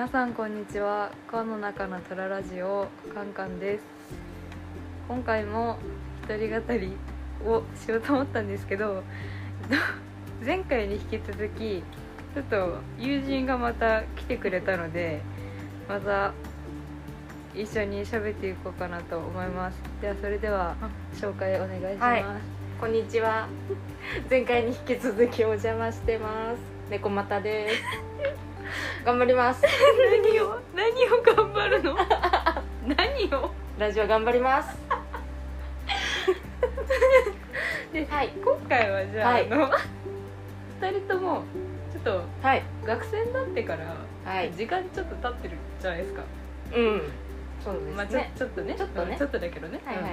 皆さんこんにちは川の中のトララジオカンカンです今回も一人語りをしようと思ったんですけどえっと前回に引き続きちょっと友人がまた来てくれたのでまた一緒に喋っていこうかなと思いますではそれでは紹介お願いします、はいこんにちは。前回に引き続きお邪魔してます。猫又です。頑張ります。何を？何を頑張るの？何を？ラジオ頑張ります。ではい。今回はじゃあ,、はいあの2人ともちょっとはい。学生になってからはい。時間ちょっと経ってるじゃないですか、うん。そうですね。まあちょちょっとねちょっとねうんちょっとだけどね、はいはいはい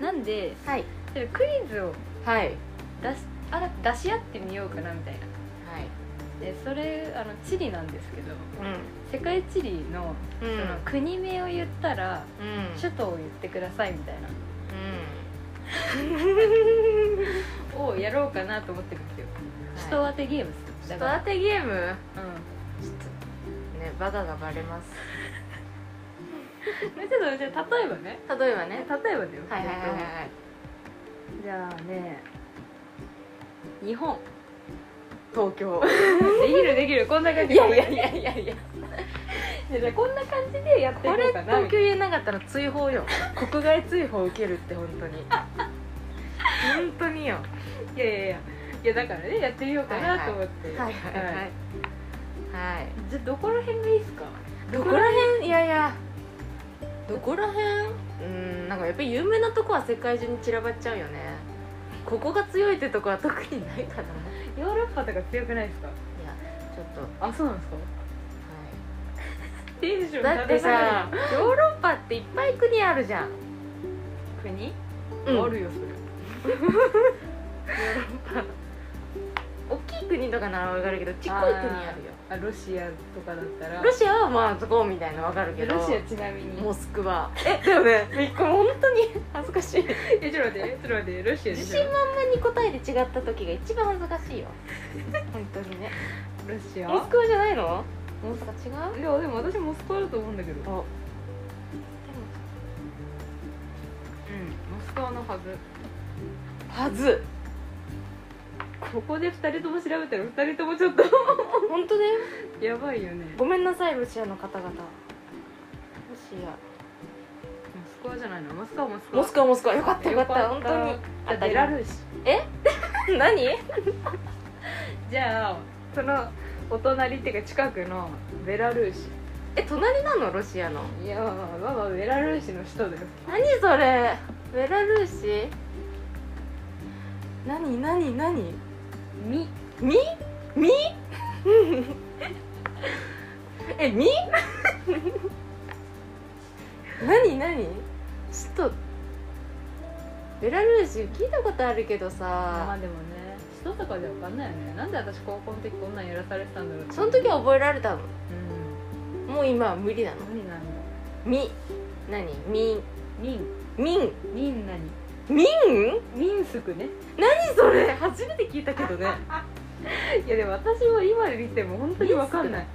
うんなんではい。クイズをはい。はい。出しあ出し合ってみようかなみたいなはい。でそれあの地理なんですけどう世界地理の。その国名を言ったらうん。首都を言ってくださいみたいな うん。をやろうかなと思ってるんですよ、首都当てゲームですちょっとだから当てゲーム？うんねバカがバレます。ちょっとじゃあ例えばね例えばね。例えばだよはいはいはいはいはい。じゃあね日本東京。できるできるこんな感じいやいやいやいやいや。じゃあこんな感じでやっていここれうかな。東京言えなかったら追放よ。国外追放受けるって本当に。本当によ。いやいやいや。いやだからねやってみようかなと思って。はいはいはいはい、はい、じゃあどこら辺がいいですか？どこら辺？いやいや。どこら辺？うんなんかやっぱり有名なとこは世界中に散らばっちゃうよねここが強いってとこは特にないかな。ヨーロッパとか強くないですか？いやちょっと。あそうなんですか？テンションだってさヨーロッパっていっぱい国あるじゃん、国、うん。あるよそれ 大きい国とかならわかるけどちっこい国あるよ。あロシアとかだったら。ロシアはまあそこみたいなわかるけど。ロシアちなみに。モスクワ。えでもね。びっくり本当に 恥ずかしい。えちょっと待ってちょっと待ってロシア自信満々に答えて違った時が一番恥ずかしいよ。本当にね。ロシア？モスクワじゃないの？モスなんか違ういやでも私モスクワだと思うんだけど。うんあモスクワのはず。はずここで2人とも調べたら2人ともちょっと 本当だよやばいよね。ごめんなさいロシアの方々。ロシモスクワじゃないの？モスクワモスクワ。アモスクワモスクワ。よかったよかった。本当に。あベラルーシ。シ 何？じゃあそのお隣っていうか近くのベラルーシ。え隣なの？ロシアの。いやまあまあまあベラルーシの首都だよ。何それ？ベラルーシ？何何何？みみみ？えみ？何何 ちょっとベラルーシ聞いたことあるけどまさあでもね首都とかでわかんないよね。なんで私高校の時こんなんやらされてたんだろうその時は覚えられたのうん。もう今は無理なの。無理なの。み何みん。ミンみん。ミン何みん？ミンスクね何それ？初めて聞いたけどね。いやでも私も今で見ても本当にわかんない。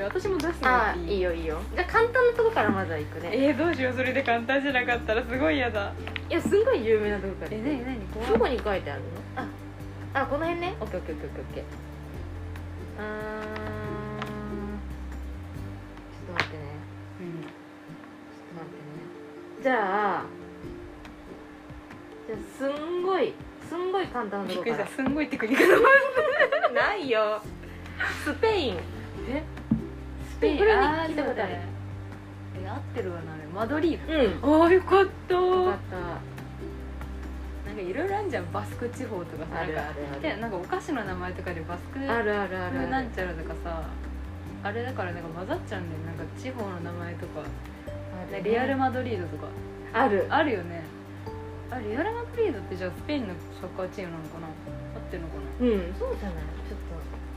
私も出してもいい？いいよいいよ。じゃあ簡単なとこからまずは行くね。えー、どうしようそれで簡単じゃなかったらすごい嫌だ。いやすんごい有名なとこから。え何何怖い。どこに書いてあるの？ああこの辺ね。オッケーオッケーオッケーオッケー。うーんちょっと待ってね。うん。ちょっと待ってね。じゃあすんごいすんごい簡単なびっくりした。とこからすんごいテクニックだないよ。スペイン。え？スペイン。これねあー聞いたことある。そうだね。え合ってるわなあれ。マドリーうん。ドああよかった。よかっなんかいろいろあるじゃんバスク地方とかさ。たあるなんかあるある。でなんかお菓子の名前とかでバスクあるあるあるある。なんちゃらとかさあれだからなんか混ざっちゃうんだよなんか地方の名前とか。ね。レアル・マドリードとか。ある。あるよねあレアル・マドリードってじゃあスペインのサッカーチームなのかな？合ってるのかな？うんそうじゃない。ちょっと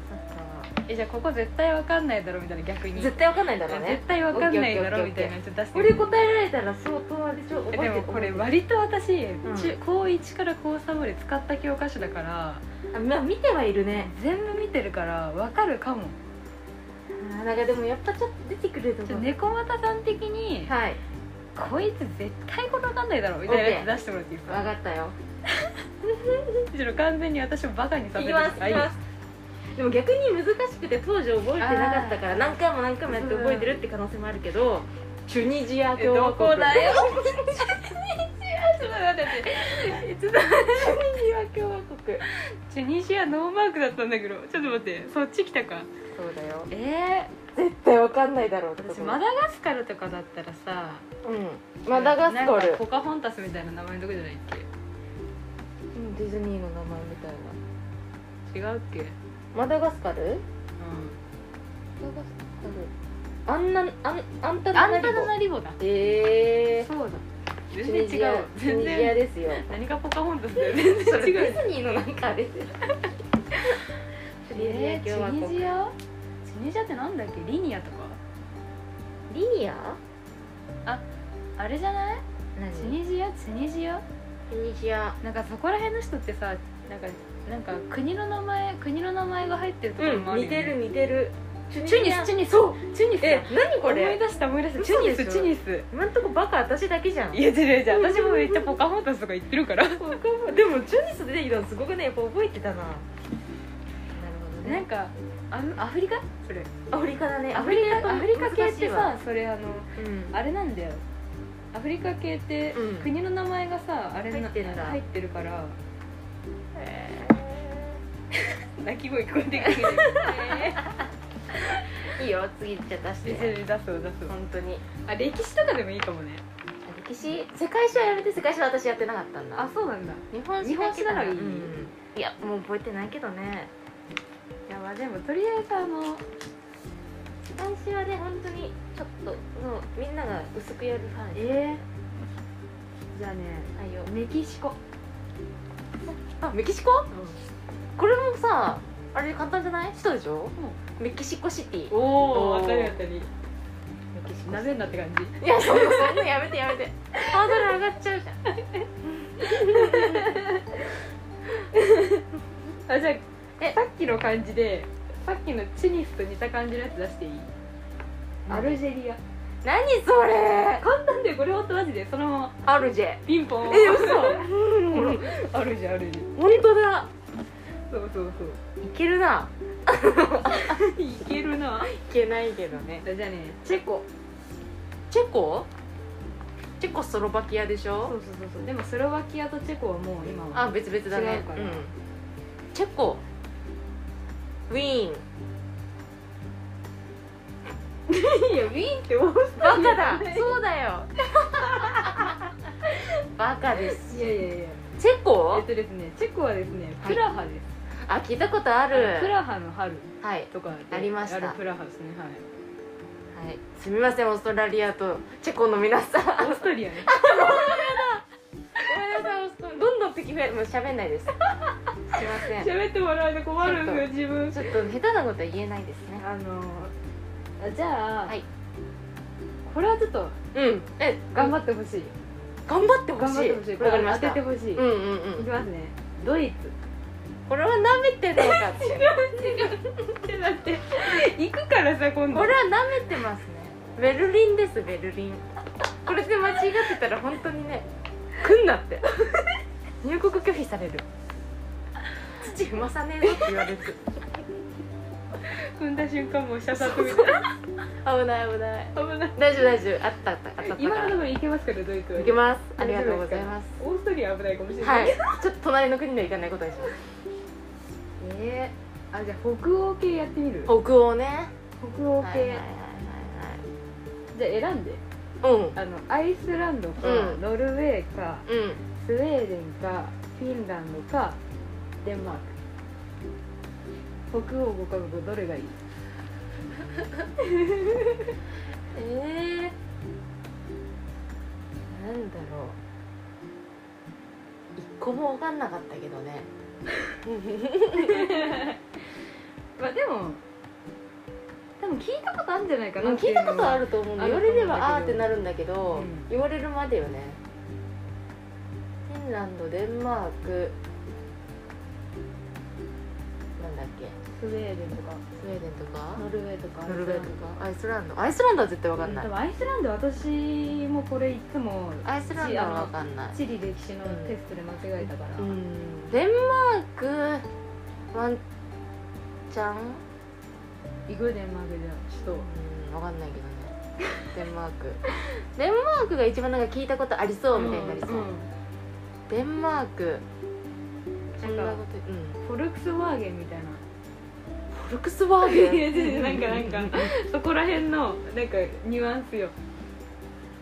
サッカーえじゃあここ絶対わかんないだろみたいな。逆に絶対わかんないだろうね。絶対わかんないだろみたいなちょっと出してこれ答えられたら相当あれでしょ覚えてえでもこれ割と私、ん中高1から高3まで使った教科書だからあまあ見てはいるね。全部見てるからわかるかも。あーなんかでもやっぱちょっと出てくるとちょこ猫又さん的に、はいこいつ絶対これわかんないだろみたいなやつ出してもらっていいですわかかったよ。むしろ完全に私をバカにさせるいきます。いきます。でも逆に難しくて当時覚えてなかったから何回も何回もやって覚えてるって可能性もあるけどチュニジア共和国。こだよ？ちょっと待ってえちょっとチュニジア共和国。チュニジアノーマークだったんだけど。ちょっと待ってそっち来たか。そうだよ。え絶対わかんないだろう私マダガスカルとかだったらさうん。マダガスカなんかルポカホンタスみたいな名前のとこじゃないっうんディズニーの名前みたいけ違うっけ？うんなマダガスカル？マダガスカル。あんなあんあんたのナナリボだ。ええそうだ。チ全然違う。全ニジア然ですよ何がポカホンタスだよ全然違う。ディズニーのなんかあれ。ですよえー、チュニジアチュニジアってなんだっけ？リニアとか？リニア？あれじゃない？何？チュニジア？チュニジア？チュニジア。なんかそこら辺の人ってさなんかなんか国の名前国の名前が入ってるところもあるよ、ね。似てる似てるチチュニス。チュニス。そうチュニスだ。え何こ思いれ出した思い出した。チ嘘ュニスチュニス。今んとこバカ私だけじゃん。いや違う違う。私もめっちゃポカホンタスとか言ってるから。でもチュニス出てきたのすごくねやっぱ覚えてたな。なるほどなんかアアフリカ？それ。アフリカだね。アフリカアフリカ系ってさそれあのうん。あれなんだよ。アフリカ系ってうん。国の名前がさあれな入って入ってるから。へ泣 き声聞こえてくるー いいよ次じゃあ出して出そう出そう本当に。あ歴史とかでもいいかもね。歴史？世界史はやめて世界史は私やってなかったんだ。そうなんだ。日本日本史ならいい。うんいやもう覚えてないけどね。いやまあでもとりあえずあの世界史はね本当にちょっともうみんなが薄くやる範囲えー、じゃあねはいよ。メキシコ。あメキシコ？これもさあれ簡単じゃない？首都でしょ？メキシコシティ。おおーお当たり当たりメキシコなめんなって感じ。いやそんなやめてやめて。ハードル上がっちゃうじゃん。あじゃあえ？さっきの感じでさっきのチュニスと似た感じのやつ出していい？アルジェリア。何それ？簡単でこれほんとマジで。そのままアルジェ。ピンポン。え嘘。ほらあるじゃんあるじゃん本当だそうそうそう。いけるな。いけるな。いけないけどね。じゃあね。チェコ。チェコ？チェコスロバキアでしょ？そうそうそうそう。でもスロバキアとチェコはもう今はあ別々だね。違うから。ん。チェコ。ウィーン。いやウィーンってオースバカだ。そうだよ。バカです。いやいやいや。チェコ？えっとですねチェコはですねはいプラハです、あ聞いたことある。プラハの春はい。とかでありました。あるプラハですね。はい。はい。すみませんオーストラリアとチェコの皆さん。オーストリアね。ごめんなさい。オーストどんどん敵増えもう喋んないです。すいません。喋ってもらうと困るんですよ自分。ちょっと下手なことは言えないですね。あのあじゃあ、はい。これはちょっとうん。え頑張ってほしい。頑張ってほしい。頑張ってほしい。これ当わかりました。ててほしい、うんうんいうん。きますね。ドイツこれは舐めてんのかって。ってだって行くからさ今度。これは舐めてますね。ベルリンですベルリン。これで間違ってたら本当にね。来んなって。入国拒否される。土踏まさねえぞって言われる。踏んだ瞬間もう射殺みたい危ない危ない。な危ない。大丈夫大丈夫。あったあったあったあった。今のところ行けますからドイツは。行けます。ありがとうございます。オーストリア危ないかもしれない、はい。ちょっと隣の国には行かないことにしますえー、あじゃあ北欧系やってみる？北欧ね。北欧系、はいはいはいじゃあ選んで。はいはいあのアイスランドか、うん。ノルウェーかうん。うんスウェーデンかフィンランドかデンマーク。北欧5カ国どれがいい？えー、なんだろう。一個も分かんなかったけどね まあでもも聞いたことあるんじゃないかうんなっていうのは。聞いたことあると思うんだある言われればと思うんだけどあーってなるんだけど、うん。言われるまでよね。フィンランドデンマーク。なんだっけ。スウェーデンとか。スウェーデンとか？ノルウェーとか。ノルウェーとか？アイスランド？アイスランドは絶対わかんない。多分アイスランド私もこれいつもアイスランドはわかんない。地理歴史のテストで間違えたから、うんデンマークワンチャン行くデンマークじゃあ首うんわかんないけどね。デンマーク。デンマークが一番なんか聞いたことありそうみたいになりそう、んんデンマーク。そんななんかことうん。フォルクスワーゲンみたいな。フォルクスワーゲン？なんかなんか。そこら辺のなんかニュアンスよ。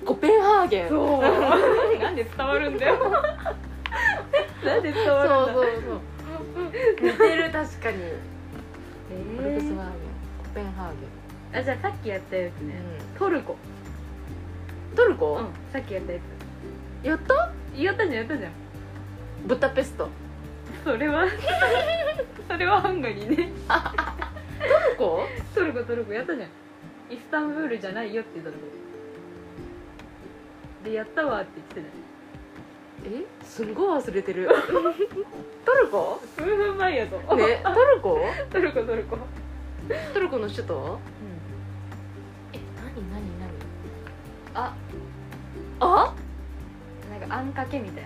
コペンハーゲン？そう。なんで伝わるんだよなんで伝そうわるんだ。そうそう似てる確かに。えフォルクスワーゲン。ーコペンハーあじゃあさっきやったやつゲン、ねトルコ。トルコ、うんさっきやったややった？つやったじゃんやったじゃん。ブタペスト。それは それはハンガリーね。トルコ？トルコトルコやったじゃん。イスタンブールじゃないよってトルコ。でやったわって言ってたじゃん。えすんごい忘れてる トルコ？数分前やぞ。ねトルコ？トルコトルコ。トルコの首都？え何何何？あ。あ？なんかあんかけみたい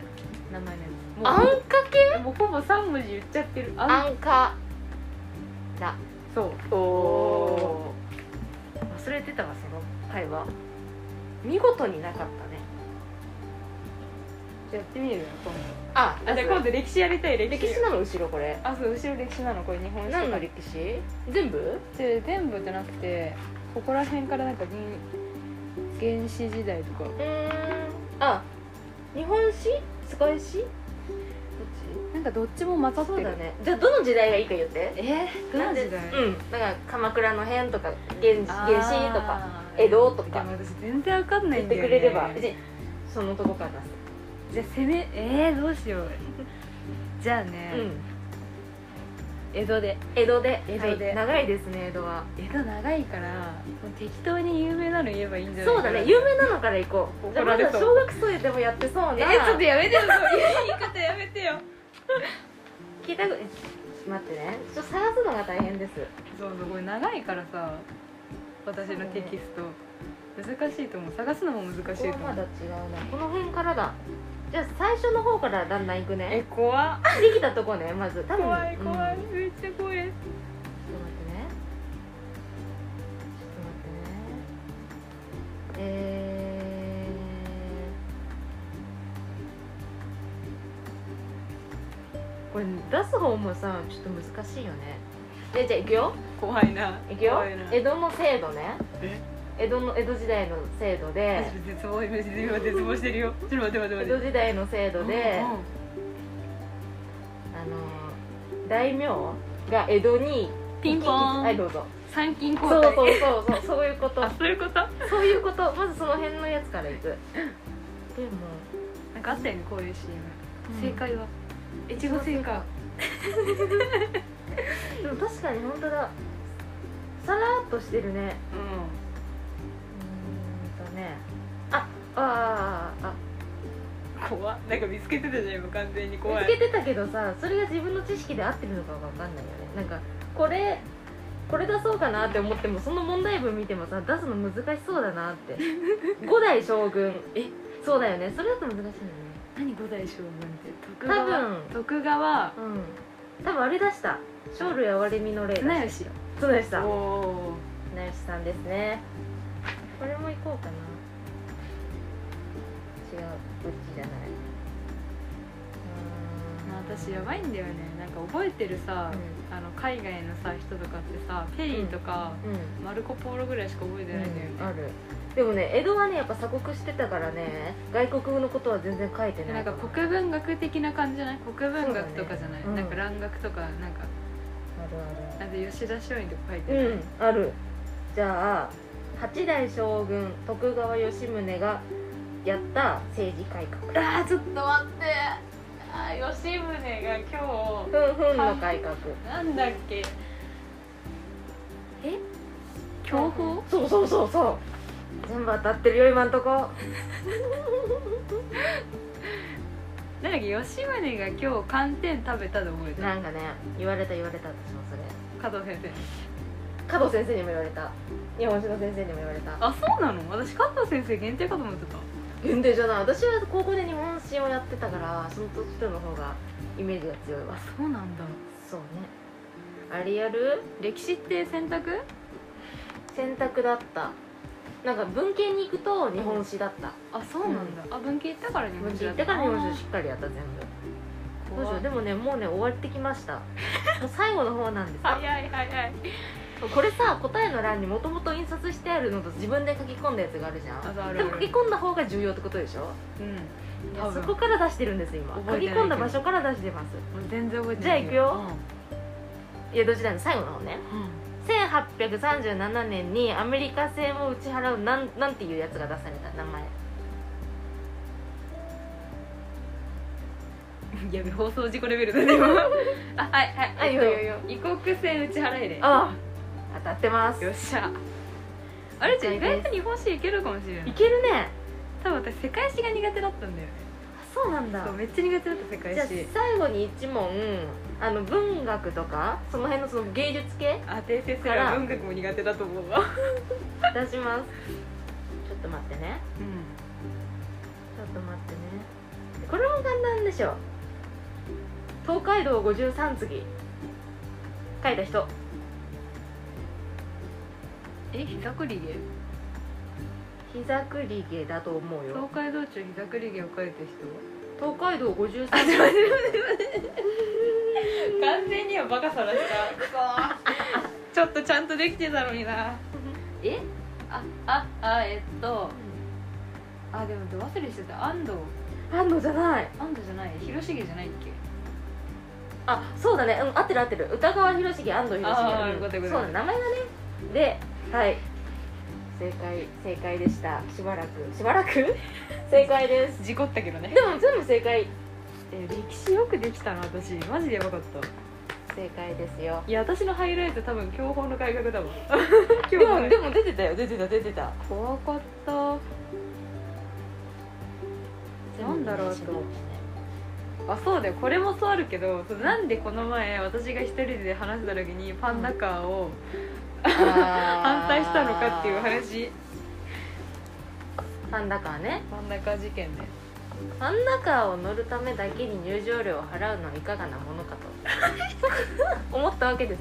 な。名前のやつ。あんかけ？もうほぼ3文字言っちゃってる。あん。か。だ。そう。おお忘れてたわその会話。見事になかったやってみる？よ今度。ああじゃあ今度歴史やりたい歴史。歴史なの後ろこれ？あそう後ろ歴史なのこれ日本史何の歴史？全部？で全部じゃなくてここら辺からなんか原原始時代とか。うーん。あ日本史？世界史？どっなんかどっちも混ざちってる。そうだね。じゃあどの時代がいいか言って。えー、どの時代？うん。だから鎌倉の辺とか原原始とか江戸とか。でも私全然わかんない言ってんだよ、ね、くれれば。そのとこからじゃあ攻めえー、どうしよう。じゃあね、江戸で。江戸で。江戸で。はい。長いですね江戸は。江戸長いから適当に有名なの言えばいいんじゃないそうだね有名なのから行こう。じゃあまだ小学生でもやってそうなえちょっとやめてよ そういう。言い方やめてよ。聞いたこと待ってね。ちょっと探すのが大変です。そうそうこれ長いからさ私のテキスト。難しいと思う。探すのも難しいと思う。まだ違うな。この辺からだじゃあ最初の方からだんだん行くえね怖っ。できたとこねまず。多分。怖い怖い、うんめっちゃ怖い。ちょっと待ってね。ちょっと待ってね。えー、これ出す方もさちょっと難しいよね。でじゃあいくよ。怖いな。いくよ。江戸の制度ね。え？江戸の江戸時代の制度で私絶望今絶望してるよ。ちょっと待って待って江戸時代の制度で、あの大名が江戸にピンポーン。はいどうぞ。参勤交代。そうそうそうそう。そういうことあそういうこと？そういうこと。まずその辺のやつからいく。でもなんかあったよねこういう CM、うん。正解は？越後製菓でも確かに本当だ。さらっとしてるね。うんあああ怖っ。なんか見つけてたじゃん今完全に怖い。見つけてたけどさそれが自分の知識で合ってるのかわかんないよね。なんかこれこれ出そうかなって思ってもその問題文見てもさ出すの難しそうだなって。五代将軍。え？そうだよね。それだと難しいよね。何五代将軍って？徳多川分。徳川？うん。多分あれ出した。生類憐れみの例綱吉。綱吉さん。おお綱吉さんですね。これもいこうかな違うちじゃない？うまあ私やばいんだよね。なんか覚えてるさ、あの海外のさ人とかってさペリーとか、うんマルコ・ポーロぐらいしか覚えてないんだよね、うんある。でもね江戸はねやっぱ鎖国してたからね外国のことは全然書いてでなないんか国文学的な感じじゃない？国文学とかじゃない、そうだね。うん。なんか蘭学とかなんか。あるなんで吉田松陰とか書いてあるる、うんある。じゃあ八代将軍徳川吉宗がやった政治改革。あーちょっと待って。あー吉宗が今ふんふんの改革。日なんだっけ？え？去強風そうそうそうそう。全部当たってるよ今んとこ。なんだっけ吉宗が今日寒天食べたで覚えてる。なんかね言われた言われた私もそれ。加藤先生加藤先生にも言われた。日本史の先生にも言われた。あそうなの？私加藤先生限定かと思ってた限定じゃない私は高校で日本史をやってたからその人の方がイメージが強いわ。あそうなんだ。そうね。あれやる歴史って選択？選択だった。なんか文系に行くと日本史だった、あそうなんだ、あ文系行ったから日文系本史だ行ってから日本史しっかりやった全部。どうしようでもねもうね終わってきました。も う最後の方なんですよ。早い早いこれさ答えの欄にもともと印刷してあるのと自分で書き込んだやつがあるじゃん。でも書き込んだ方が重要ってことでしょ？うん。そこから出してるんです今。書き込んだ場所から出してます。もう全然覚えてじゃあない行くよ。いやどちらの最後の方ね。うん、うん1837年にアメリカ戦を打ち払うなんなんていうやつが出された名前。やべ放送事故レベルだね今。あはいはい。あいいよいいよ。いいよ異国船打ち払いで。ああ当たってます。よっしゃ。あれじゃあ意外と日本史いけるかもしれない。いけるね。多分私世界史が苦手だったんだよね。あそうなんだ。そうめっちゃ苦手だった世界じゃあ史最後に1問あの文学とかその辺のその芸術系あ訂正すら。文学も苦手だと思うわ。出します。ちょっと待ってね。うんちょっと待ってね。これも簡単でしょ。東海道五十三次。書いた人え膝くりげ膝くりげだと思う東よ海道中膝くりげを書いた人？東海道五十三。あ次待って待って待って完全にはバカさらした。ちょっとちゃんとできてたのにな。え？あああえっと。あでもど忘れしてた。安藤。安藤じゃない。安藤じゃない。広重じゃないっけ？あそうだね。うん合ってる合ってる。歌川広重安藤広重。あーうんよかったよかったそうだ名前がね。ではい。正解正解でした。しばらく。しばらく？正解です。事故ったけどね。でも全部正解。え歴史よくできたな私。マジでやばかった。正解ですよ。いや私のハイライト多分教法の改革だわ でもでも出てたよ。出てた出てた。怖かった。なんだろうとあそうだよ。これもそうあるけどなんでこの前私が一人で話した時にパンダカーを反反対したのかっていう話。パンダカーね。パンダカー事件ね。パンダカーを乗るためだけに入場料を払うのはいかがなものかと。思ったわけです。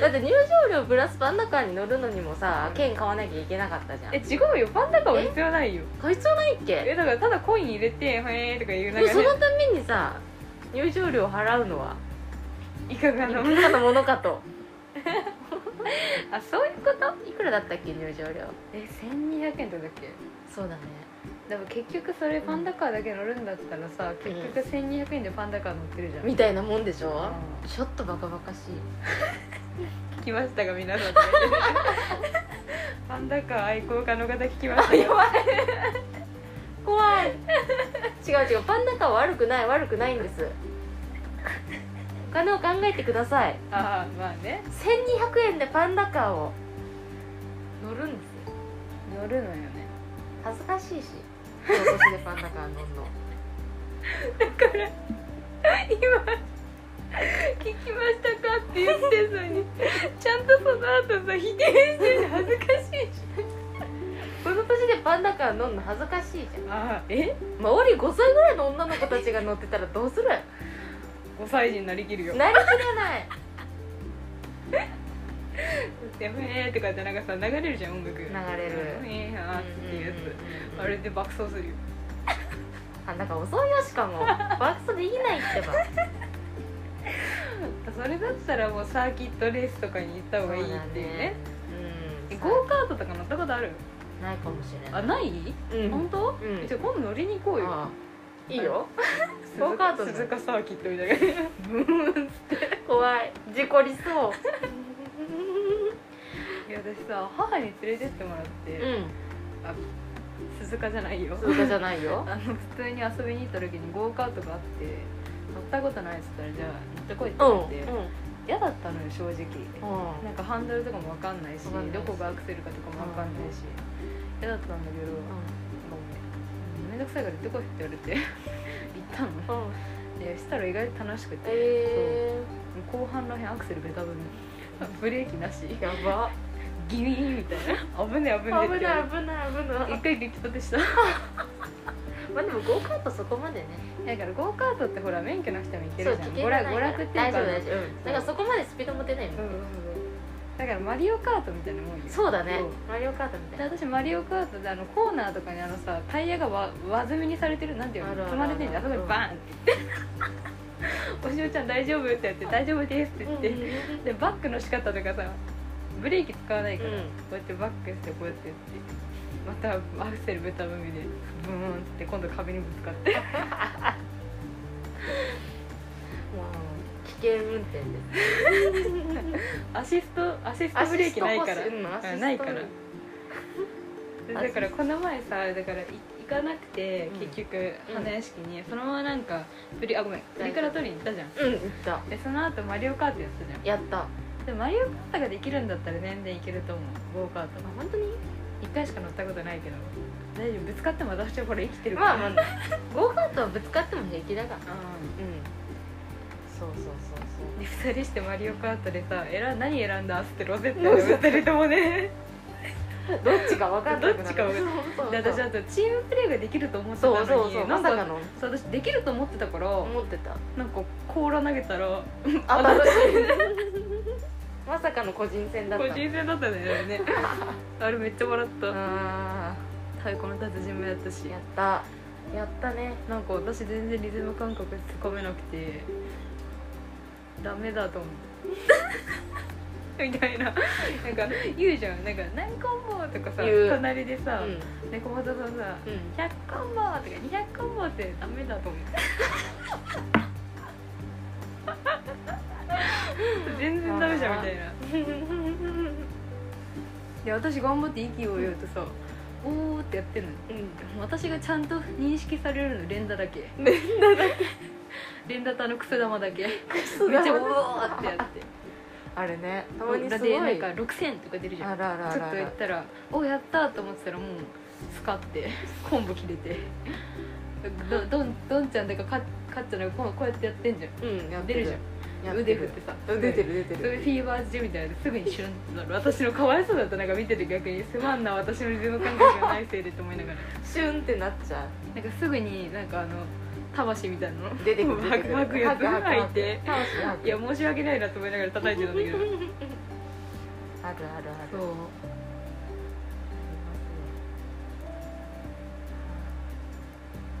だって入場料プラスパンダカーに乗るのにもさ券買わなきゃいけなかったじゃん。え違うよ。パンダカーは必要ないよ。買い必要ないっえけだからただコイン入れて「へえ」とか言うなんかねのためにさ入場料を払うのはいかがなものかと あそういうこと？いくらだったっけ入場料？え1200円とかだっけ？そうだね。でも結局それパンダカーだけ乗るんだったらさ結局1200円でパンダカー乗ってるじゃん。みたいなもんでしょ？うちょっとバカバカしい。聞きましたが皆さん。パンダカー愛好家の方聞きましたい。怖い。違う違うパンダカーは悪くない悪くないんです。お金を考えてください。ああまあね。1200円でパンダカーを乗るんですよ。乗るのよね。恥ずかしいし。この年でパンダカー乗るの。今聞きましたかって言ってんのにちゃんとその後さ否定してる恥ずかしいし。この年でパンダカー乗るの恥ずかしいじゃん。ああえ？周り5歳ぐらいの女の子たちが乗ってたらどうする？5歳児になりきるよ。なりきれない。でもえーとかってなんかさ流れるじゃん音楽。流れる。えーあーっていうやつあれで爆走するよ。パンダカー遅いよしかも。爆走できないってば。それだったらもうサーキットレースとかに行った方がいいっていうね。うん。えゴーカートとか乗ったことある？ないかもしれない。あない、うん。本当、うん。じゃあ今度乗りに行こうよ。ああいいよ。鈴ゴーカートね鈴鹿サーキットみたいな。怖い。事故りそう。いや私さ母に連れてってもらって、うん。あ鈴鹿じゃないよ。通過じゃないよ。あの普通に遊びに行った時にゴーカートがあって乗ったことないっつったらじゃあ乗ってこいってうん言って、嫌だったのよ正直。うん。なんかハンドルとかも分かんないしわかんないし。どこがアクセルかとかも分かんないし。嫌だったんだけどめんどくさいから行ってこいって言われて 行ったの。うん。でしたら意外と楽しくて、えそう。後半らへんアクセルベタ踏み。ブレーキなし。ー、やば。ギミーみたいな。危ねえ危ね危ない危ない危ない。一回激突した。まあでもゴーカートそこまでね。だからゴーカートってほら免許なくても行けるじゃん。娯楽っていうか大丈夫大丈夫。うん。だからそこまでスピードも出ないもんそうそうそうだからマリオカートみたいなもんよ。そうだね。マリオカートみたいな。で私マリオカートであのコーナーとかにあのさタイヤがわ輪積みにされてるなんていうの？積まれてんじゃん。あそこにバーンって言って「おしおちゃん大丈夫?」ってやって「大丈夫です」って言って、でバックの仕方とかさブレーキ使わないから、うん。こうやってバックしてこうやってやって。またアクセルベタ踏みでブーンって今度壁にぶつかって 険運転です。アシストアシストブレーキないから。うんないから。だからこの前さだからい行かなくてうん。結局花屋敷に、そのままなんかプリあごめん。プリクラ取りに行ったじゃん。うん行った。でその後マリオカートやったじゃん。やった。あでマリオカートができるんだったら全然いけると思う。ゴーカート。本当に？一回しか乗ったことないけど。大丈夫。ぶつかっても私はこれ生きてるから。まあまあ。ゴーカートはぶつかっても平気だから。ううんそうそうそうんで2人してマリオカートでさ選何選んだっつってロゼッタで2人ともね。そ うどっちか分かんなくなる。どっちか分かんそうそうそう。で私あとチームプレーができると思ってたのにそうそうそう。なんかまさかの。そう私できると思ってたから思ってた。なんか甲羅投げたら当たるまさかの個人戦だった。個人戦だったねあれね。あれめっちゃ笑った。あ太鼓の達人もやったし。ーやった。やったね。なんか私全然リズム感覚つかめなくてダメだと思う。みたいな。なんか言うじゃん。なんか「何コンボ」とかさ言う。隣でさうん。猫又さんさうん「100コンボ」とか「200コンボ」ってダメだと思う。全然ダメじゃんみたいな。で私頑張って息を言うとさ「おー」ってやってんのでも私がちゃんと認識されるの連打だけ。連打だけ連打とあのクソ玉だけ。玉。めっちゃうおーってやって。あれねたまにすごい。てなんか6000とか出るじゃん。あらあらあちょっとらあら言ったら「おやった!」と思ってたらもうスカって昆布切れて。どどんどんちゃんとかかかっちゃんがこうこうやってやってんじゃん。うんやって出るじゃん。腕振ってさ。うん出てる出てそれるフィーバー中みたいですぐにシュンってなる。私のかわいそうだった。なんか見てて逆にすまんな私のリズム感覚がないせいでと思いながら。シュンってなっちゃなんかすぐになんかあの魂みたいなの？う出てくる出てくる。吐くやつ吐いて。いや申し訳ないなと思いながら叩いてたんだけど。あるあるあるそう。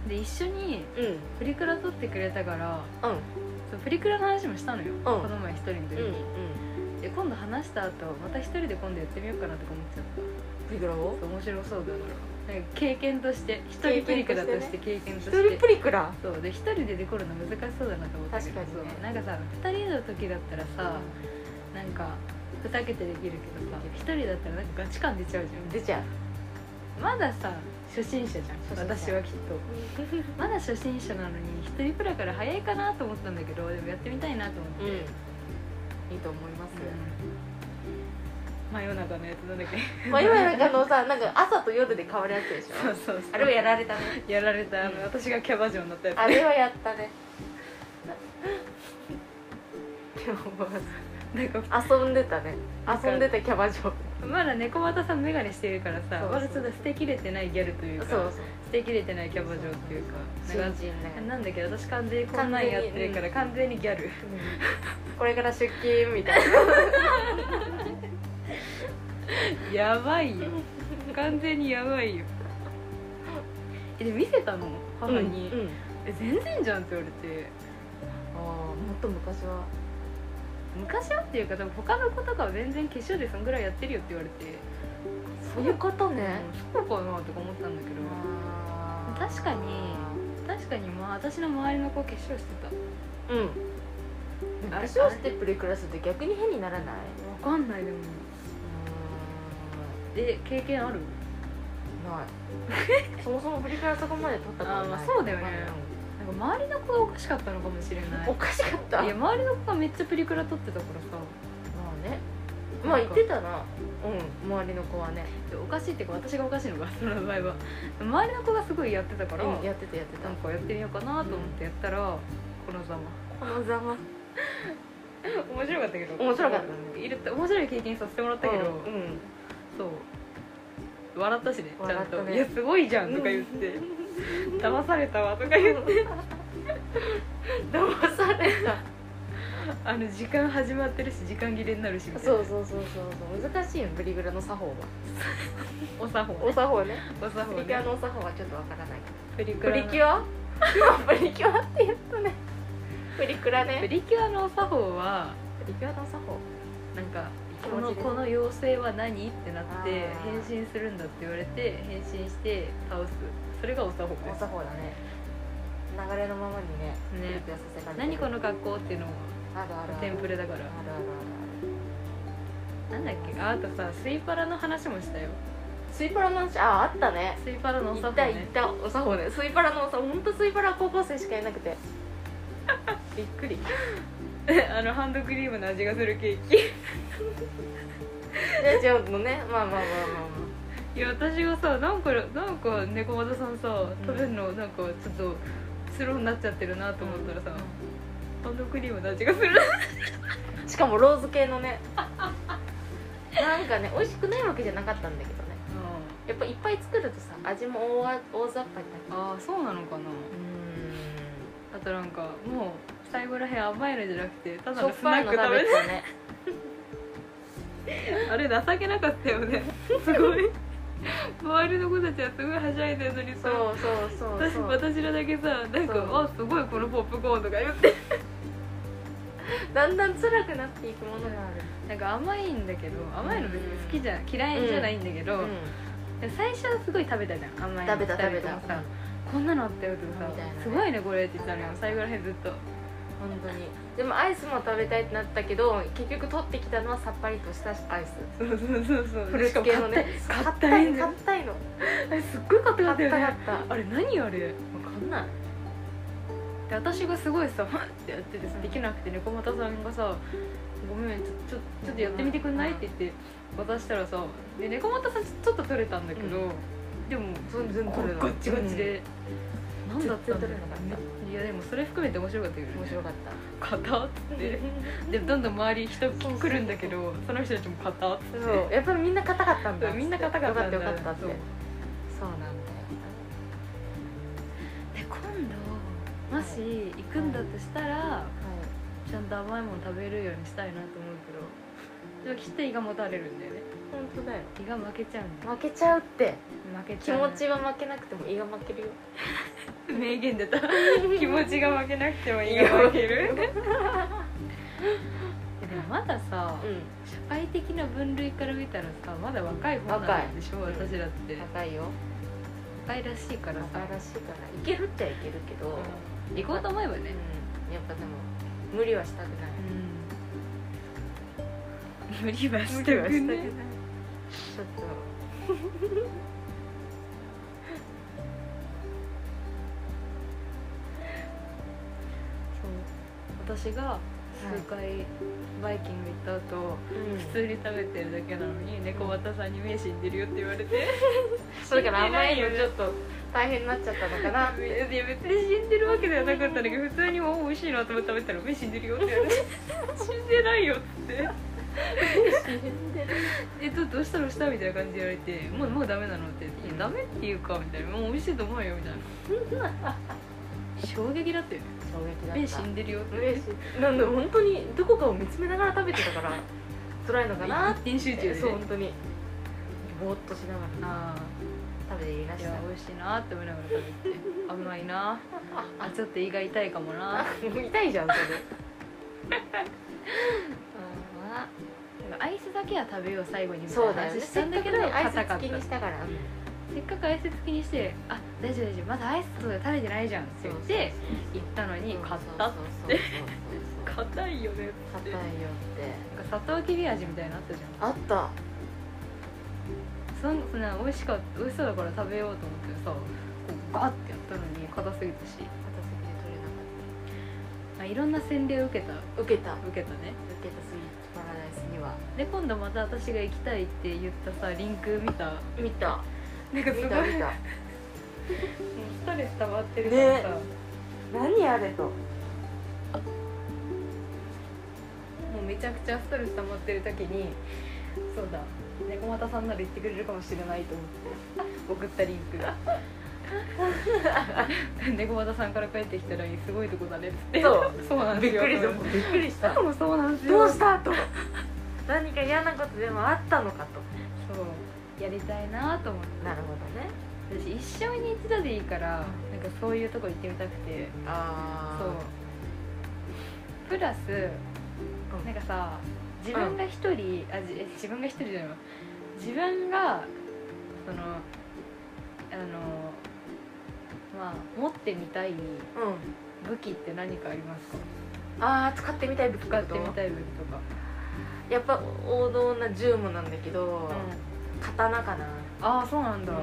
で一緒にうん。プリクラ撮ってくれたからうん。そうプリクラの話もしたのよ、ん。この前一人の時うんうん。に、で今度話した後また一人で今度やってみようかなとか思っちゃった。プリクラを？面白そうだから経験として一人プリクラとして経験と一して。人プリクラ？そうで一人でデコるの難しそうだなと思ったけど確かにね。なんかさ二人の時だったらさなんかふざけてできるけどさ一人だったらなんかガチ感出ちゃうじゃん。出ちゃう。まださ初心者じゃん。私はきっと。まだ初心者なのに一人プラから早いかなと思ったんだけどでもやってみたいなと思って、うん。いいと思います真夜中のやつなんだっけ？まあ今なんかあのさなんか朝と夜で変わるやつでしょ？そうそうそう。あれはやられたね。やられた。あの、うん。私がキャバ嬢になったやつ。あれはやったね。でもなんか遊んでたね。遊んでたキャバ嬢。そうまだ猫又さん眼鏡してるからさそうそう。まだちょっと捨てきれてないギャルというかそう捨てきれてないキャバ嬢っていうか新なんか人ねなんだけ？ど私完全にこんなんやってるから完全にギャル。これから出勤みたいな やばいよ。完全にやばいよ。えで見せたの？母に、うんうん。え全然じゃんって言われて。ああもっと昔は。昔はっていうか多分他の子とかは全然化粧でそんぐらいやってるよって言われて。そういうことね。うんそうかなとか思ったんだけど。確かに。確かにまあ私の周りの子化粧してた。うん。化粧してプリクラスって逆に変にならない？わかんないでもで経験あるない。そもそもプリクラそこまで撮ったことない。あーまあそうだよね。うなんか周りの子がおかしかったのかもしれない。おかしかった。いや周りの子がめっちゃプリクラ撮ってたからさ。まあね。まあ言ってたなうん周りの子はね。おかしいっていうか私がおかしいのかその場合は。周りの子がすごいやってたから、うんやってたやってた。なんかやってみようかなと思ってやったら、このざま。このざま。面白かったけど。面白かったね。いるって面白い経験させてもらったけど、うんそう。笑ったしねちゃんと「笑ったねいやすごいじゃん」とか言って「騙されたわ」とか言って。騙された。あの時間始まってるし時間切れになるしみたいな。そうそうそうそうそう。難しいよブリグラの作法がお作法お作法ね。お作法プリキュアのお作法はちょっとわからないプリクプラの。リキュア？今 プリキュアって言ったね。プリクラプねリキュアのお作法はプリキュアの作法。なんかこのこの妖精は何？ってなって変身するんだって言われて変身して倒す。それがお作法おです。作法だね。流れのままにねね。キュアさせられて何この格好っていうのもあるあるテンプレだから。あるあるあるなんだっけ？ああとさスイパラの話もしたよ。スイパラの話？ああったね。スイパラのお行作法ね。った行ったお作法ね。スイパラのお作法。本当スイパラは高校生しかいなくて。びっくり あのハンドクリームの味がするケーキ。いや違うのねまあまあまあまあまいや私がさなんかなんか猫又さんさん食べるのなんかちょっとスローになっちゃってるなと思ったらさ、ハンドクリームの味がする。あ しかもローズ系のね。なんかね美味しくないわけじゃなかったんだけどね。やっぱいっぱい作るとさ味も大あ大雑把になっちゃうああそうなのかな。あとなんかもう最後らへん甘いのじゃなくてただのスナック食べて。ね。あれ情けなかったよね。すごい。周りの子たちはすごいはしゃいでるのにさ。そうそうそう私私らだけさなんかあすごいこのポップコーンとか言って。だんだん辛くなっていくものがある。なんか甘いんだけど甘いの別に好きじゃ嫌いじゃないんだけど、うん。最初はすごい食べたじゃん。甘いの食べた食べたさ、こんなのあったよとかみたいなね。さすごいねこれって言ってたのよ。最後らへんずっと本当に。でもアイスも食べたいってなったけど結局取ってきたのはさっぱりとしたアイス。そうそうそうそう。フルーツ系のね。硬い硬いの。あれすっごい硬かったよね。硬かった。あれ何あれ？わかんない。で私がすごいさ「はっ」ってやっててさできなくて猫又さんがさ「ごめんちょちょちょっとやってみてくんない?」って言って渡したらさで猫又さんちょっと取れたんだけど、うん。でも全然取れない。ガッチガチで、なん。だったんだろ全然取れなかったいやでもそれ含めて面白かったけどね。面白かっ硬っつって。でどんどん周り人来るんだけどその人たちも硬っつって。そう。やっぱりみんな硬かったんだ。みんな硬かったんだ。よかったよかったって。そうなんだよ。で今度もし行くんだとしたら、ちゃんと甘いもの食べるようにしたいなと思うけどでもきっと胃がもたれるんだよね本当だよ。胃が負けちゃうんだよ。負けちゃうって。気負けちゃう。持ちは負けなくても胃が負けるよ。名言出た。気持ちが負けなくても胃が負ける？でもまださ、う社会的な分類から見たらさまだ若い方なんでしょ若い。私だって。ん。高いよ。若いらしいからさ。高いらしいから。いけるっちゃいけるけど、うん。行こうと思えばね。うん。やっぱでも無理はしたくない。うん。無理はし無理はしたくないちょっそう。私が数回バイキング行った後、と、普通に食べてるだけなのに猫又さんに目死んでるよって言われて。それから甘いのちょっと大変になっちゃったのかな。いや別に死んでるわけではなかったんだけど普通にもう美味しいなと思って食べたら目死んでるよって言われて死んでないよって えどどうしたどうしたみたいな感じで言われてもうもうダメなのっていやダメっていうかみたいな。もう美味しいと思うよみたいな。衝撃だったよね。衝撃だった。目死んでるよって。なんだ本当にどこかを見つめながら食べてたから辛いのかな一点集中で、ね、そう本当に。ぼーっとしながらあ食べていらあいやした美味しいなって思いながら食べて甘いな。あちょっと胃が痛いかもな。痛いじゃんそれアイスだけは食べよう最後にみたいなしたんだけどねアイス付きにしたから。せっかくアイス付きにして「あ大丈夫大丈夫まだアイス食べてないじゃん」って言って行ったのに買ったっって硬いよねっ硬いよって。なんか砂糖きび味みたいなのあったじゃん。あった。そんな美味しかった美味しそうだから食べようと思ってさガッてやったのに硬すぎたし。硬すぎていろんな洗礼を受けた。受けた。受けたね。受けたで今度また私が行きたいって言ったさリンク見た？見た。なんかすごい。見た見た。もうストレス溜まってるからさ、ね。何あれと。もうめちゃくちゃストレス溜まってる時にそうだ。猫又さんなら言ってくれるかもしれないと思って。送ったリンク。が 猫又さんから帰ってきたらすごいとこだねっつって。そう。そうなんですよ。びっくりした。びっくりしたそうなんですよ。どうしたと何か嫌なことでもあったのかと。そう。やりたいなと思って。なるほどね。私一生に一度でいいからなんかそういうとこ行ってみたくて。あそう。プラスうん。なんかさ自分が一人、あじえ自分が一人じゃないわ。自分がそのあのまあ持ってみたいうん。武器って何かありますか？ああ使ってみたい武器使ってみたい武器とか、やっぱ王道な銃もなんだけど、刀かな。ああそうなんだ、うん。っ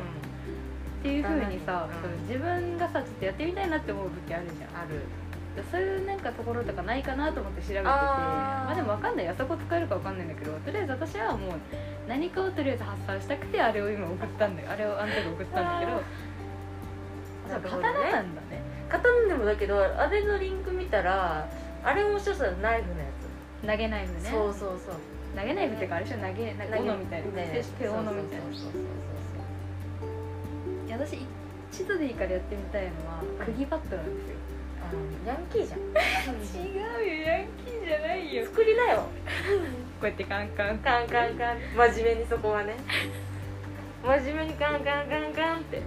ていうふうにさ、うん。自分がさちょっとやってみたいなって思う武器あるじゃん。ある。でそういうなんかところとかないかなと思って調べててまあでも分かんない。あそこ使えるか分かんないんだけどとりあえず私はもう何かをとりあえず発散したくてあれを今送ったんだよ。あれをあんたが送ったんだけどそう刀なんだね。刀でもだけどあれのリンク見たらあれも一つはナイフのや投げナイフね。つ、そうそうそう。投げナイフっていうかあれでしょ？投げなんか斧みたいな。ね手斧みたいな。そうそうそういや私一度でいいからやってみたいのは釘バットなんですよ。ヤンキーじゃん。違うよヤンキーじゃないよ。こ作りなよ。うやってカンカン。カンカンカン。真面目にそこはね。真面目にカンカンカンカンって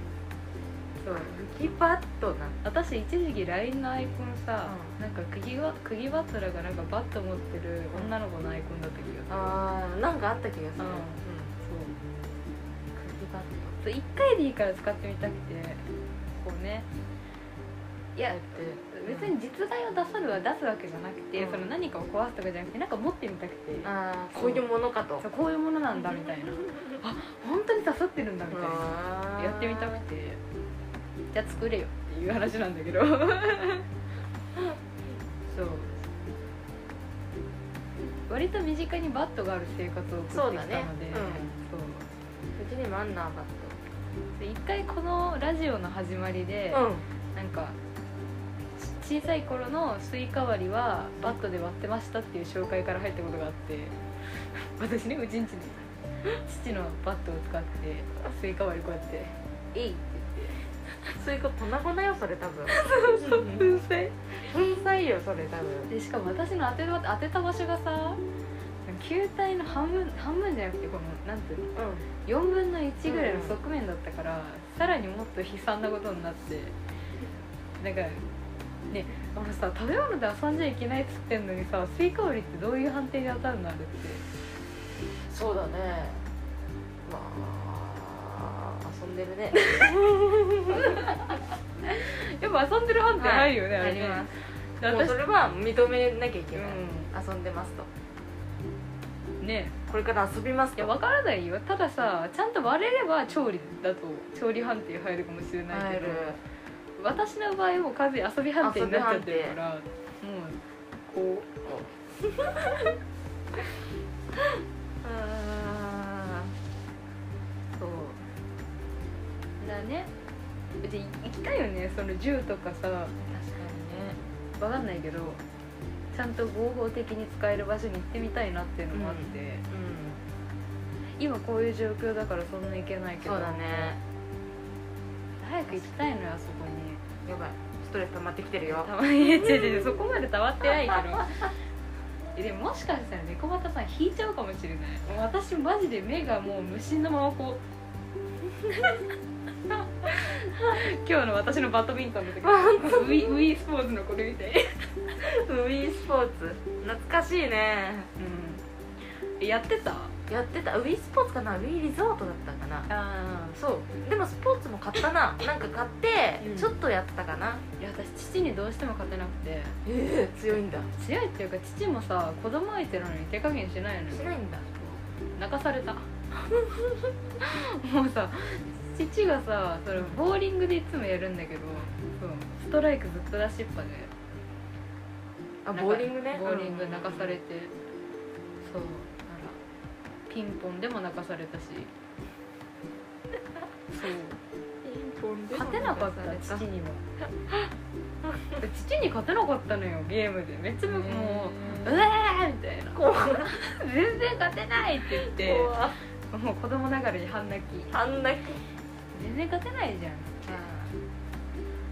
そうキバットな。私一時期 LINE のアイコンさ、うなんか釘が釘バトラがなんかバット持ってる女の子のアイコンだった気がする、あーなんかあった気がする。うん。うん。そう。釘バッそう1回でいいから使ってみたくてこうね。いやト別に実害を出さるは出すわけじゃなくて、うん。その何かを壊すとかじゃなくてなんか持ってみたくて。ああこういうものかと。そうこういうものなんだみたいな。あ本当に刺さってるんだみたいな。やってみたくてじゃあ作れよっていう話なんだけど。そう。割と身近にバットがある生活を送ってきたので。そうだね。うちにもあんなバで一回このラジオの始まりで、ットうん。なんかち小さい頃のスイカ割りはバットで割ってましたっていう紹介から入ったことがあって。私ねうちんちで父のバットを使ってスイカ割りこうやって「えい!」ってスイカ粉々よそれ多分。言って粉砕。粉砕よそれ多分。でしかも私の当てた当てた場所がさ球体の半分半分じゃなくてこのなんていうの？4分の1ぐらいの側面だったから、さらにもっと悲惨なことになってなんかねあのさ食べ物で遊んじゃいけないっつってんのにさスイカ割りってどういう判定で当たるの？あれって。そうだね。まあ遊んでるね。やっぱ遊んでる判定ないよね、あれね。あります。もうそれは認めなきゃいけない、う遊んでますと。んね。これから遊びますと。いや分からないよ。たださちゃんと割れれば調理だと調理判定入るかもしれないけど私の場合もう完全に遊び判定になっちゃってるからもうこ あだね。別に行きたいよね。その銃とかさ。確かにね。分かんないけどちゃんと合法的に使える場所に行ってみたいなっていうのもあって、う今こういう状況だからそんな行けないけど。んそうだね。早く行きたいのよあそこに。やばい。ストレス溜まってきてるよ。たまに違う違うそこまで溜まってないけど。えでももしかしたら猫又さん引いちゃうかもしれない。私マジで目がもう無心のままこう 今日の私のバドミントンの時。ウィウィースポーツのこれみたい、ウィースポーツ。懐かしいね。うん、やってた？やってた。ウィースポーツかな？ウィーリゾートだったかな？あそう。でもスポーツも買ったな。なんか買ってうん。ちょっとやったかな、いや私父にどうしても勝てなくて。ええ強いんだ。強いっていうか父もさ子供相手なのに手加減しないのよしないんだ。泣かされた。もうさ父がさそれボーリングでいつもやるんだけどそうストライクずっと出しっぱで。あボーリングね？ボーリング泣かされて、そうあらピンポンでも泣かされたし。そう。勝てなかった父にも。父に勝てなかったのよゲームで。めっちゃもう「うわー!」みたいな。怖「全然勝てない!」って言って。怖もう子供ながらに半泣き。あんな全然勝てないじゃん。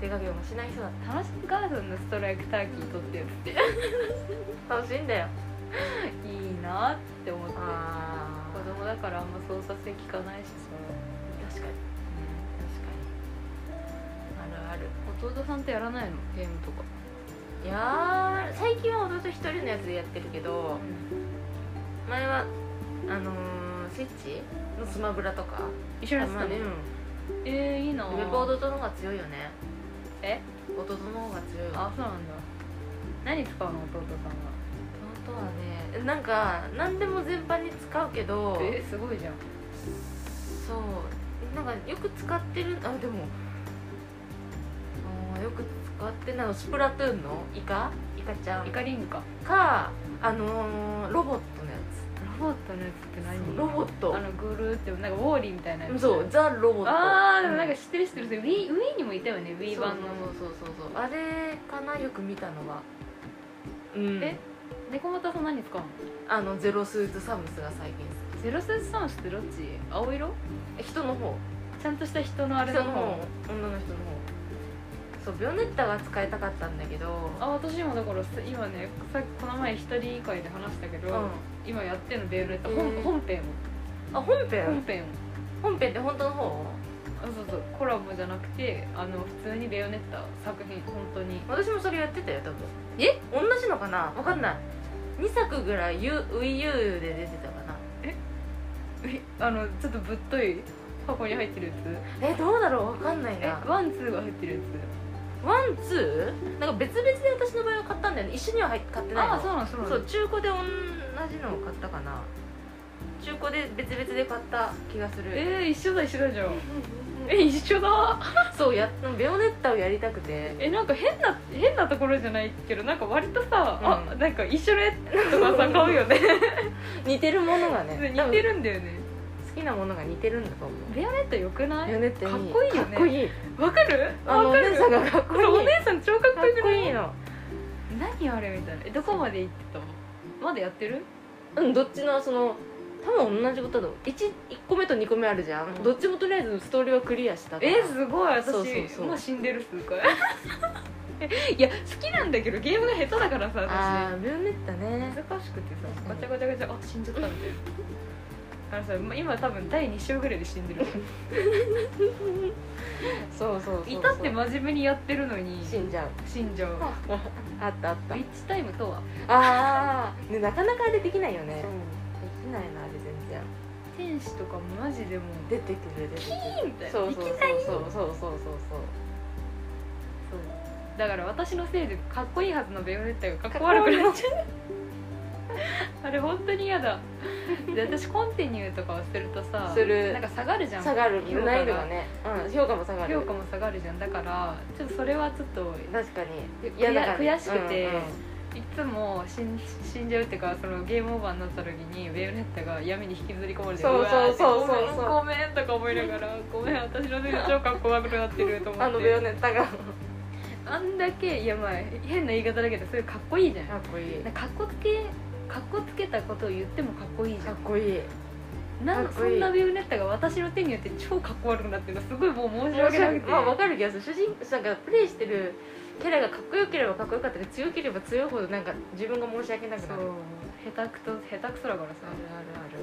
出かけもしない人だっ楽しいガードンのストライクターキー取ってるって。た楽しいんだよ。いいなって思って。あ子供だからあんま操作性効かないしさ、確かに。確かに。あるある。弟さんってやらないの？ゲームとか、いやー最近は弟一人のやつでやってるけど前はあのー、スイッチのスマブラとか。一緒にやってたねうんえー、いいな。やっぱ弟の方が強いよね。え？弟の方が強いわあそうなんだ。何使うの弟弟はねなんか何でも全般に使うけどさんはえー、すごいじゃん。そう。なんかよく使ってるあでもあーよく使ってるの。はスプラトゥーンの？イカ？イカちゃん。イカリングかかあのー、ロボットボットのやつってつ何ロボット。あのぐるーってなんかウォーリーみたいなやつ。そうザ・ロボット。あーでもなんかう知ってる知ってる。Wii, Wii にもいたよね Wii 版の。そうそうそうそうあれかなよく見たのは。うん。え？猫又さん何使うの？あのゼロスーツサムスが最近好ゼロスーツサムスってどっち？青色？きえ人の方。ちゃんとした人のあれの方。人の方。女の人の方そうビオネッタが使いたかったんだけどあ私もだからさ今ねさっきこの前一人会で話したけど、うん。今やってんのベヨネッタ、へー本本編を。あ本編？本編を。本編って本当の方？あそうそうコラボじゃなくてあの普通にベヨネッタ作品本当に。私もそれやってたよ多分。え？同じのかな？分かんない。2作ぐらい WiiU で出てたかな。え？あのちょっとぶっとい箱に入ってるやえどうだろう？分かんないつえなワンツーが入ってるやワンツー？なんか別々で私の場合は買ったんだよね。一緒には入買ってないの。つああそうなんそうなんそう中古で同じのを買ったかな。中古で別々で買った気がする。えー、一緒だ一緒だじゃん。え一緒だ。そうやベオネッタをやりたくて。えなんか変な変なところじゃないけどなんか割とさ、うん。あなんか一緒のやつとかさ買うよね。似てるものがね。似てるんだよね好きなものが似てるんだと思う。ベヨネッタよくない？かっこいいよね。かっこいい。わかる？あのおわかる？姉さんがかっこいい。お姉さん超かっかっこよくない？こいいの。何あれみたいな。えどこまで行ってたまだやってる？うんどっちのその多分同じことだと 1, 1個目と2個目あるじゃん、うん。どっちもとりあえずストーリーはクリアしたから。えすごい。私そうそうそう。もう死んでる数回い。や好きなんだけどゲームが下手だからさあ私。あベオネッタね。難しくてさガチャガチャガチャ。あ死んじゃったみたいなあのさま今多分第2章ぐらいで死んでる。そうそうそうそう。いたって真面目にやってるのに。死んじゃう。死んじゃう。あったあった。ウィッチタイムとは。ああ、ね、なかなかあれできないよね。できないなあれ全然。天使とかもマジでもう出てくる出てくる。みたいな。そうそうそうそうそうそうそう。だから私のせいでかっこいいはずのベヨネッタがかっこ悪くなっちゃう あれ本当に嫌だ。で私コンティニューとかをするとさする。なんか下がるじゃん。下がる。難易度がね。うん評価も下がる。評価も下がるじゃん。だからちょっとそれはちょっと確かに。悔だから悔しくてうんうん。いつも死ん死んじゃうっていうかそのゲームオーバーになった時にベヨネッタが闇に引きずり込まれてそうそうそうそう。ごめんとか思いながらごめん私のせいで超かっこ悪くなってると思って。あのベヨネッタが。かあんだけいやまあ変な言い方だけどそれかっこいいじゃん。っこいい。かっこつけかっこつけたことを言ってもかっこいいじゃん。かっこいい。なんかっこいい。そんなビューネッタが私の手によって超かっこ悪くなってるのすごいもう申し訳なくて、まあ分かる気がする。主人なんかプレイしてるキャラがかっこよければかっこよかったり強ければ強いほどなんか自分が申し訳なくそう。なる下手くと下手くそだからさ。あるある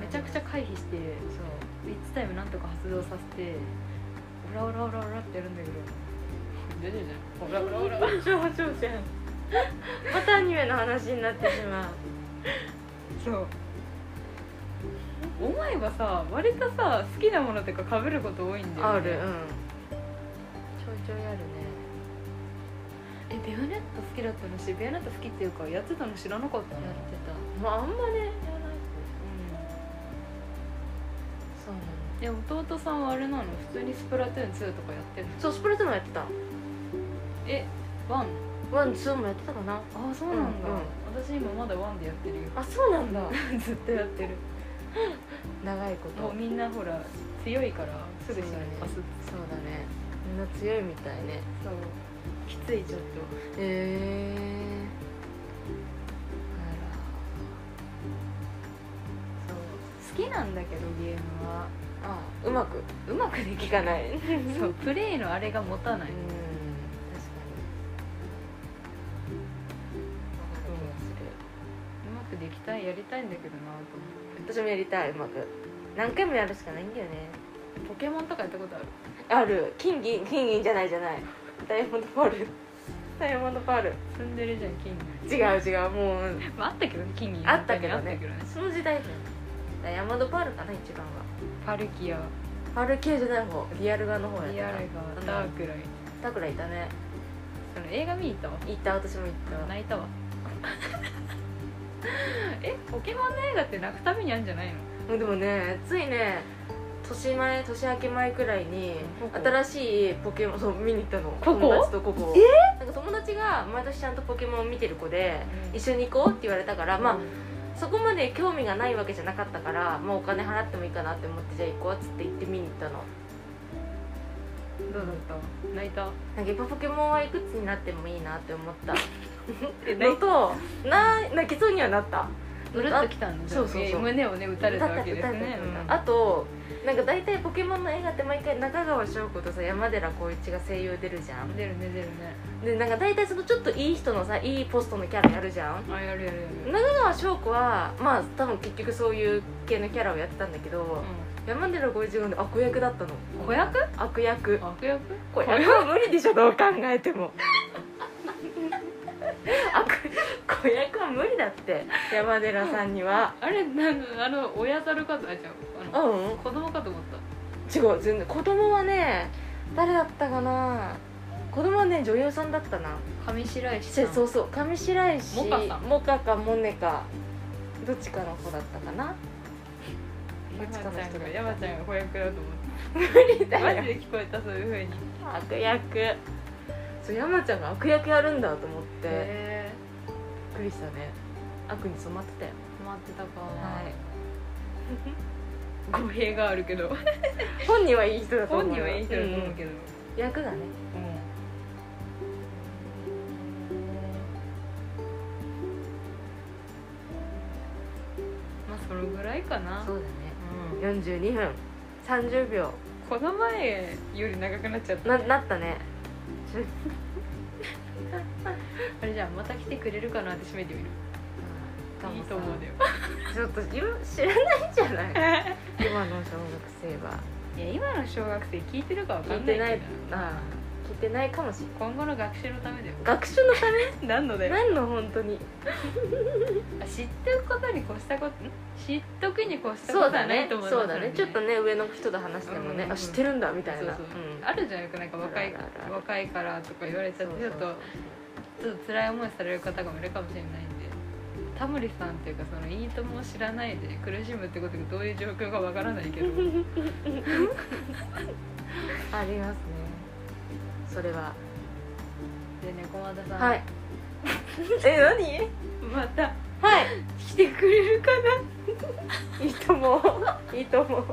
めちゃくちゃ回避してそう。リッチタイムなんとか発動させて。オラオラオラオラってやるんだけど。出てるじゃん。オラオラオラ。じゃんまたアニメの話になってしまう。そう。思えばさ割とさ好きなものとかかぶること多いんだよね。あるうん。ちょいちょいあるね。えベヨネット好きだったのしベヨネット好きっていうかやってたの知らなかったのやってた。まああんまね。やらないそうなの。え弟さんはあれなの？普通にスプラトゥーン2とかやってんの？そうスプラトゥーンもやってた。え One？One Two もやってたかな。あそうなんだ、うんうん。私今まだ One でやってるよ。あそうなんだ。ずっとやってる。長いこと。もうみんなほら強いからすぐにパスッそうだね。みんな強いみたいね。そう。きついちょっと。へえそう。好きなんだけどゲームは。あうまく。うまくできい。かない。そう。プレイのあれが持たない、うんくできたいやりたいんだけどなと思って。私もやりたいうまく。何回もやるしかないんだよね。ポケモンとかやったことある？ある。金銀金銀じゃないじゃない。ダイヤモンドパール。ダイヤモンドパール。積んでるじゃん金に違う違うもう。まああったけどね金にあったけどね。ね。その時代だよダイヤモンドパールかな一番は。パルキア。パール系じゃない方。リアル側の方やったリアルがダークライだからいたね。その映画見に行ったわ。行った私も行った。泣いたわえポケモンの映画って泣くためにあるんじゃないの？でもねついね年前年明け前くらいに新しいポケモン そう見に行ったの。友達とここ。なんか友達が毎年ちゃんとポケモン見てる子で、うん。一緒に行こうって言われたから、まあうん。そこまで興味がないわけじゃなかったからもうお金払ってもいいかなって思ってじゃあ行こうっつって行って見に行ったの。どうだった？泣いた？なんかやっぱポケモンはいくつになってもいいなって思った。えのとな泣きそうにはなった。うるっときたんだそうそうそう。胸をね打たれたわけですね。あとなんか大体ポケモンの映画って毎回中川翔子とさ山寺宏一が声優出るじゃん。出るね出るね。でなんか大体そのちょっといい人のさいいポストのキャラやるじゃん。あやるやるやる。中川翔子はまあ多分結局そういう系のキャラをやってたんだけど、う山寺宏一がね悪役だったの。ん子役？悪役。悪役？子役は無理でしょどう考えても悪子役は無理だって。山寺さんには。あれなんあの親猿かとあじゃああのうん。子供かと思った。違う全然。子供はね誰だったかな。子供はね女優さんだったな。上白石さん。せそうそう。上白石。モカさん。モカかモネか。どっちかの子だったかな。山ちゃんが山ちゃんが子役だと思っ無理だよ。ジで聞こえたそういうふうに。悪役そう山ちゃんが悪役やるんだと思ってびっくりしたね。悪に染まってたよ。待ってたか。はい。語弊があるけど。本人はいい人だと思う本人はいい人だと思うけど。うん。役がね。うん。まあそのぐらいかな。そうだね。うん。42分。30秒。この前より長くなっちゃったななったね あれじゃあまた来てくれるかなって締めてみる。いいと思うだよ。ちょっと今知らないんじゃない。今の小学生は。いや今の小学生聞いてるかわかんないけど聞いてない。あ聞いてないかもしれない。今後の学習のためだよ。学習のため？何のだよ。何の本当に？知っておくことに越したこと？ん？知っとくに越したこそうだとはないねと思いますそうだね。ちょっとね上の人と話してもね、うん。あ知ってるんだみたいな。そうそうあるじゃんよくなんか若い若いからとか言われちゃってちょっとちょっと辛い思いされる方がいるかもしれないんで。タモリさんっていうかそのいいともを知らないで苦しむってことがどういう状況かわからないけど。ありますねそれは。でね駒田さん、はい。え何？また。はい。来てくれるかいいと思う。いいと思う。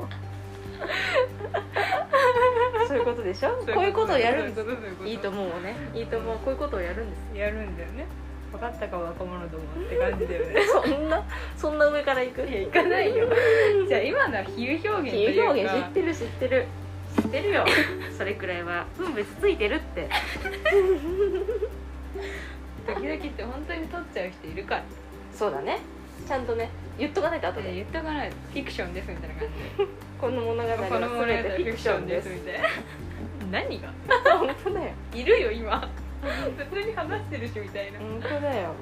そういうことでしょ？なこういうことをやるんです。いうことそういと。いいと思うね。いいと思う。こういうことをやるんです。やるんだよね。分かったか若者どもって感じだよね。そんなそんな上から行く？いや行かないよ。じゃあ今のは比喩表現と比いうか。喩表現知ってる知ってる知ってるよ。それくらいは。分別ついてるって。時々って本当に取っちゃう人いるから。そうだね。ちゃんとね言っとかないと後で。言っとかないと。フィクションですみたいな感じ。で この物語はこの物語は全てフィクションでですすみたいな。何が？本当だよ。いるよ今。普通に話してるしみたいな。本当だよ。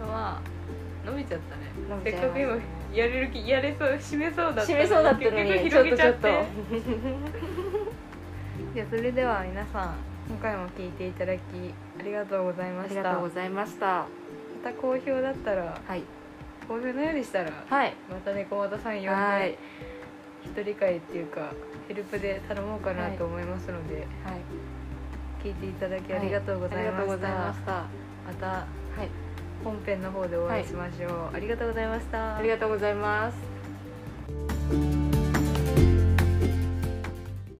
まあ伸びちゃったね。伸せっかく今やれる気やれそう締めそうだった締めそうだったのに結ちょっとちょってと。じゃあそれでは皆さん今回も聞いていただきありがとうございまありした。まがとうございました。た好評だったらはい。好評のようでしたらはい。またね駒田さん呼んはい。で一人会っていうかヘルプで頼もうかなと思いますので、はい。聞いていただきありがとうございました,、ありがとうございました。またはい本編の方でお会いしましょう、ありがとうございました。ありがとうございます